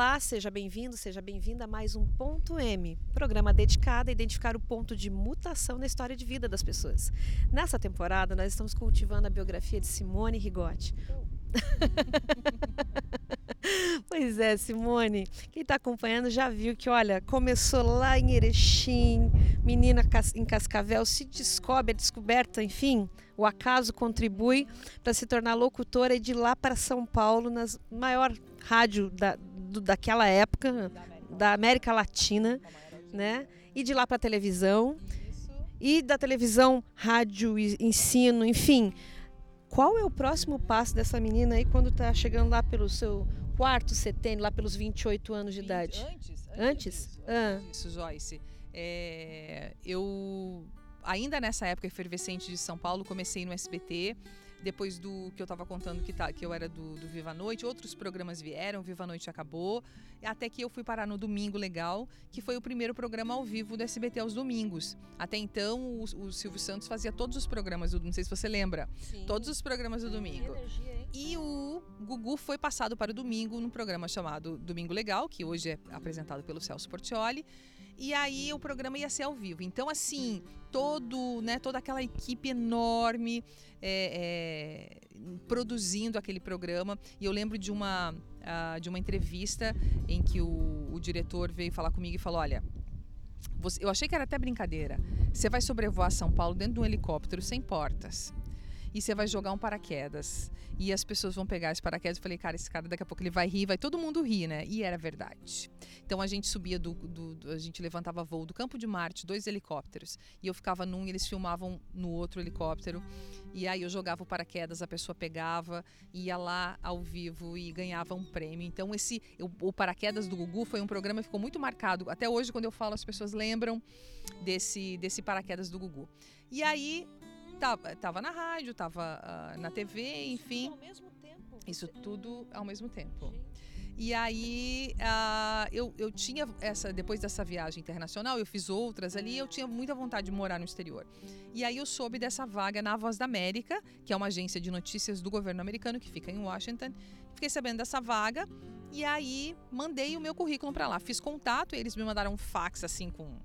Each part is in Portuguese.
Olá, seja bem-vindo, seja bem-vinda a mais um Ponto M, programa dedicado a identificar o ponto de mutação na história de vida das pessoas. Nessa temporada, nós estamos cultivando a biografia de Simone Rigotti. pois é, Simone. Quem está acompanhando já viu que, olha, começou lá em Erechim, menina em Cascavel, se descobre, é descoberta, enfim, o acaso contribui para se tornar locutora e de lá para São Paulo, na maior rádio da, do, daquela época, da América, da América Latina, né? E de lá para a televisão. E da televisão, rádio, ensino, enfim. Qual é o próximo passo dessa menina aí quando está chegando lá pelo seu quarto setênio, lá pelos 28 anos de 20, idade? Antes? Antes? antes? Ah. Isso, Joyce. É, eu, ainda nessa época efervescente de São Paulo, comecei no SBT depois do que eu estava contando que, tá, que eu era do, do Viva a Noite, outros programas vieram, Viva a Noite acabou, até que eu fui parar no Domingo Legal, que foi o primeiro programa ao vivo do SBT aos domingos. Até então, o, o Silvio Santos fazia todos os programas, do, não sei se você lembra, Sim. todos os programas do domingo. Energia, e o Gugu foi passado para o domingo num programa chamado Domingo Legal, que hoje é apresentado pelo Celso Portioli e aí o programa ia ser ao vivo. Então, assim, todo, né, toda aquela equipe enorme é, é, produzindo aquele programa. E eu lembro de uma, uh, de uma entrevista em que o, o diretor veio falar comigo e falou: olha. Eu achei que era até brincadeira. Você vai sobrevoar São Paulo dentro de um helicóptero sem portas e você vai jogar um paraquedas. E as pessoas vão pegar esse paraquedas. Eu falei, cara, esse cara daqui a pouco ele vai rir, vai todo mundo rir, né? E era verdade. Então a gente subia do, do, do, a gente levantava voo do Campo de Marte, dois helicópteros. E eu ficava num e eles filmavam no outro helicóptero. E aí eu jogava o paraquedas, a pessoa pegava, ia lá ao vivo e ganhava um prêmio. Então esse o, o paraquedas do Gugu foi um programa que ficou muito marcado. Até hoje quando eu falo as pessoas lembram desse desse paraquedas do Gugu. E aí Tava, tava na rádio, tava uh, na TV, enfim. Isso tudo ao mesmo tempo? Isso tudo ao mesmo tempo. E aí uh, eu, eu tinha essa, depois dessa viagem internacional, eu fiz outras ali, eu tinha muita vontade de morar no exterior. E aí eu soube dessa vaga na Voz da América, que é uma agência de notícias do governo americano que fica em Washington. Fiquei sabendo dessa vaga e aí mandei o meu currículo para lá. Fiz contato, eles me mandaram um fax assim com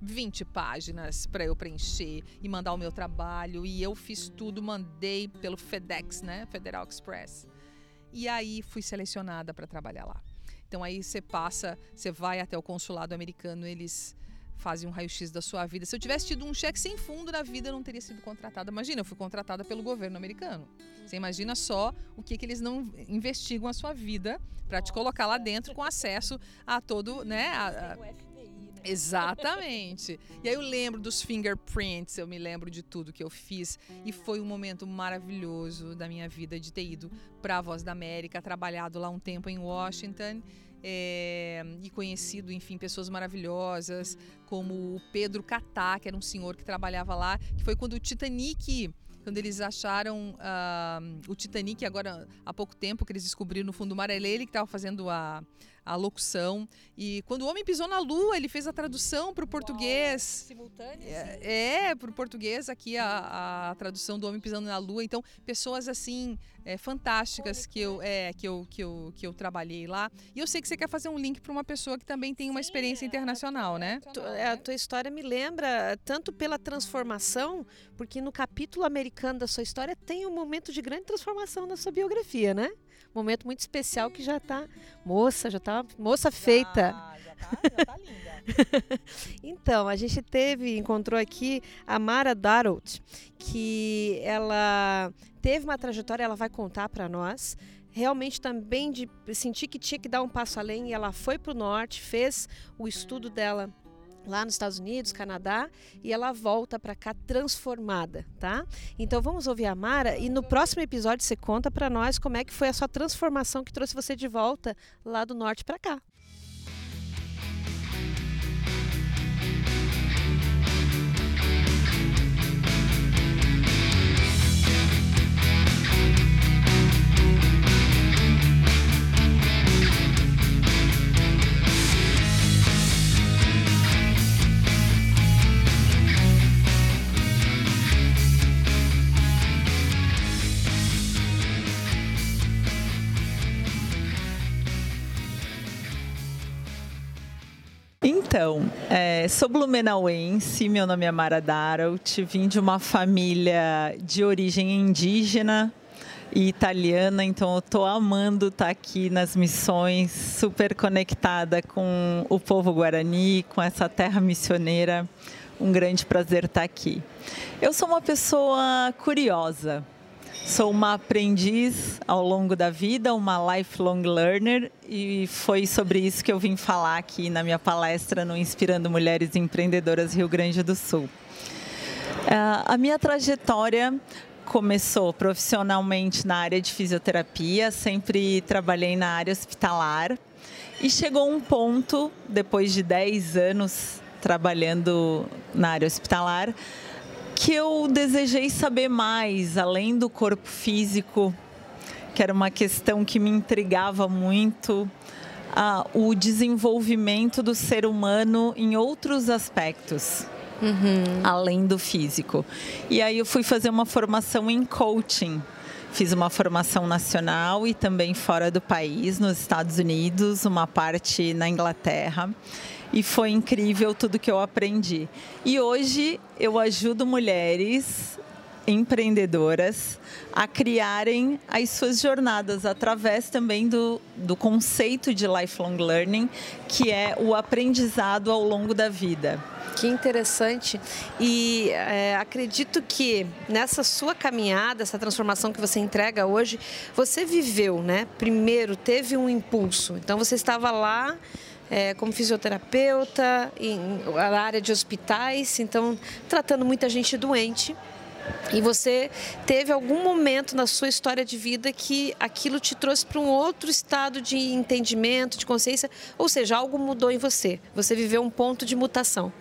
20 páginas para eu preencher e mandar o meu trabalho. E eu fiz tudo, mandei pelo FedEx, né? Federal Express. E aí fui selecionada para trabalhar lá. Então aí você passa, você vai até o consulado americano, eles fazem um raio-x da sua vida. Se eu tivesse tido um cheque sem fundo na vida, eu não teria sido contratada. Imagina, eu fui contratada pelo governo americano. Você imagina só o que, que eles não investigam a sua vida para te colocar lá dentro com acesso a todo, né? A, a, Exatamente. E aí eu lembro dos fingerprints, eu me lembro de tudo que eu fiz e foi um momento maravilhoso da minha vida de ter ido para a Voz da América, trabalhado lá um tempo em Washington. É, e conhecido, enfim, pessoas maravilhosas, como o Pedro Catá, que era um senhor que trabalhava lá, que foi quando o Titanic quando eles acharam uh, o Titanic agora há pouco tempo que eles descobriram no fundo do mar, ele que estava fazendo a, a locução. E quando o homem pisou na lua, ele fez a tradução para o português. Simultânea? É, é para o português aqui a, a tradução do homem pisando na lua. Então, pessoas assim é, fantásticas que eu, né? é, que, eu, que, eu, que eu trabalhei lá. E eu sei que você quer fazer um link para uma pessoa que também tem uma Sim, experiência é, internacional, né? É, a tua história me lembra tanto pela transformação, porque no capítulo americano da sua história tem um momento de grande transformação na sua biografia, né? Momento muito especial que já está moça, já está moça feita. Já, já tá, já tá linda. então, a gente teve, encontrou aqui a Mara Darrout, que ela teve uma trajetória, ela vai contar para nós realmente também de sentir que tinha que dar um passo além e ela foi para o norte, fez o estudo dela lá nos Estados Unidos, Canadá, e ela volta para cá transformada, tá? Então vamos ouvir a Mara e no próximo episódio você conta para nós como é que foi a sua transformação que trouxe você de volta lá do norte para cá. Então, é, sou blumenauense, meu nome é Mara Daralt, vim de uma família de origem indígena e italiana, então eu estou amando estar tá aqui nas missões, super conectada com o povo guarani, com essa terra missioneira. Um grande prazer estar tá aqui. Eu sou uma pessoa curiosa, Sou uma aprendiz ao longo da vida, uma lifelong learner, e foi sobre isso que eu vim falar aqui na minha palestra no Inspirando Mulheres Empreendedoras Rio Grande do Sul. Uh, a minha trajetória começou profissionalmente na área de fisioterapia, sempre trabalhei na área hospitalar, e chegou um ponto, depois de 10 anos trabalhando na área hospitalar, que eu desejei saber mais, além do corpo físico, que era uma questão que me intrigava muito, ah, o desenvolvimento do ser humano em outros aspectos. Uhum. Além do físico. E aí eu fui fazer uma formação em coaching. Fiz uma formação nacional e também fora do país, nos Estados Unidos, uma parte na Inglaterra e foi incrível tudo que eu aprendi. E hoje eu ajudo mulheres empreendedoras a criarem as suas jornadas através também do, do conceito de lifelong learning, que é o aprendizado ao longo da vida. Que interessante. E é, acredito que nessa sua caminhada, essa transformação que você entrega hoje, você viveu, né? Primeiro teve um impulso. Então você estava lá é, como fisioterapeuta, em, na área de hospitais, então tratando muita gente doente. E você teve algum momento na sua história de vida que aquilo te trouxe para um outro estado de entendimento, de consciência, ou seja, algo mudou em você. Você viveu um ponto de mutação.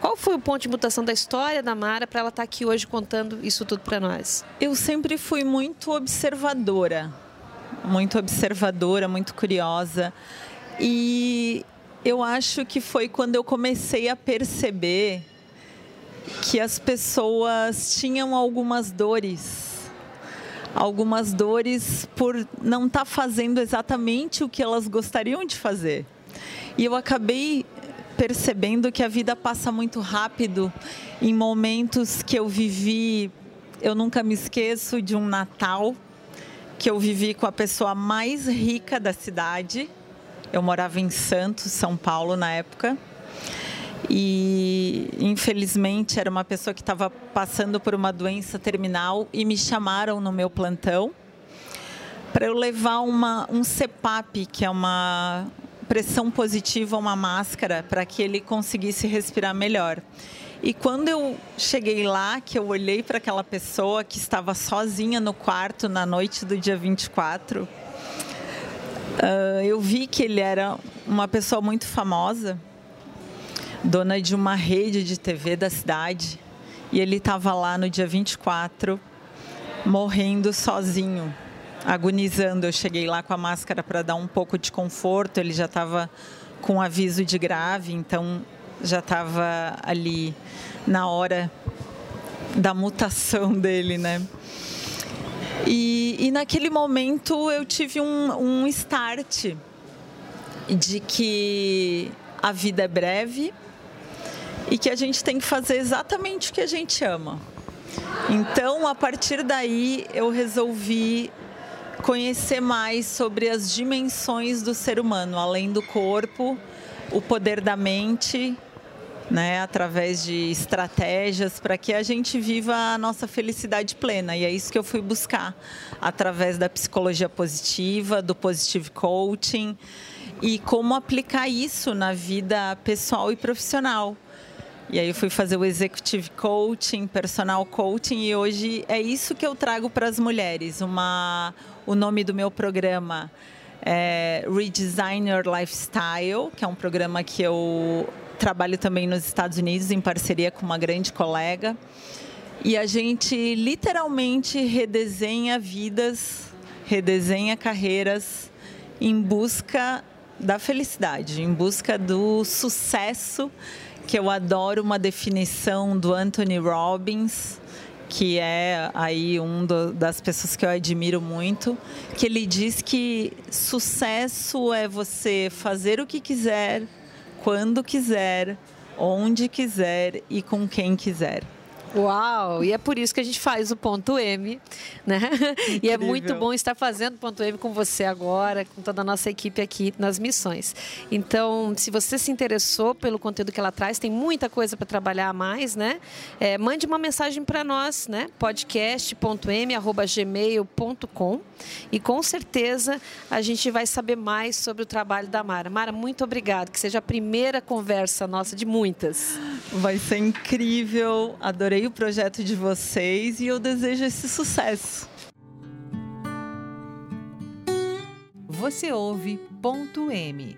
Qual foi o ponto de mutação da história da Mara para ela estar tá aqui hoje contando isso tudo para nós? Eu sempre fui muito observadora, muito observadora, muito curiosa. E eu acho que foi quando eu comecei a perceber que as pessoas tinham algumas dores. Algumas dores por não estar tá fazendo exatamente o que elas gostariam de fazer. E eu acabei percebendo que a vida passa muito rápido em momentos que eu vivi. Eu nunca me esqueço de um Natal que eu vivi com a pessoa mais rica da cidade eu morava em Santos, São Paulo, na época. E infelizmente era uma pessoa que estava passando por uma doença terminal e me chamaram no meu plantão para eu levar uma, um CPAP, que é uma pressão positiva, uma máscara, para que ele conseguisse respirar melhor. E quando eu cheguei lá, que eu olhei para aquela pessoa que estava sozinha no quarto na noite do dia 24, Uh, eu vi que ele era uma pessoa muito famosa, dona de uma rede de TV da cidade, e ele estava lá no dia 24, morrendo sozinho, agonizando. Eu cheguei lá com a máscara para dar um pouco de conforto, ele já estava com aviso de grave, então já estava ali na hora da mutação dele, né? E, e naquele momento eu tive um, um start de que a vida é breve e que a gente tem que fazer exatamente o que a gente ama. Então, a partir daí, eu resolvi conhecer mais sobre as dimensões do ser humano, além do corpo, o poder da mente né, através de estratégias para que a gente viva a nossa felicidade plena. E é isso que eu fui buscar através da psicologia positiva, do positive coaching e como aplicar isso na vida pessoal e profissional. E aí eu fui fazer o executive coaching, personal coaching e hoje é isso que eu trago para as mulheres. Uma, o nome do meu programa é Redesign Your Lifestyle, que é um programa que eu trabalho também nos Estados Unidos em parceria com uma grande colega. E a gente literalmente redesenha vidas, redesenha carreiras em busca da felicidade, em busca do sucesso, que eu adoro uma definição do Anthony Robbins, que é aí um do, das pessoas que eu admiro muito, que ele diz que sucesso é você fazer o que quiser, quando quiser, onde quiser e com quem quiser. Uau! E é por isso que a gente faz o ponto M, né? Incrível. E é muito bom estar fazendo o ponto M com você agora, com toda a nossa equipe aqui nas missões. Então, se você se interessou pelo conteúdo que ela traz, tem muita coisa para trabalhar a mais, né? É, mande uma mensagem para nós, né? podcast.m@gmail.com e com certeza a gente vai saber mais sobre o trabalho da Mara. Mara, muito obrigada. Que seja a primeira conversa nossa de muitas. Vai ser incrível adorei o projeto de vocês e eu desejo esse sucesso. Você ouve ponto M.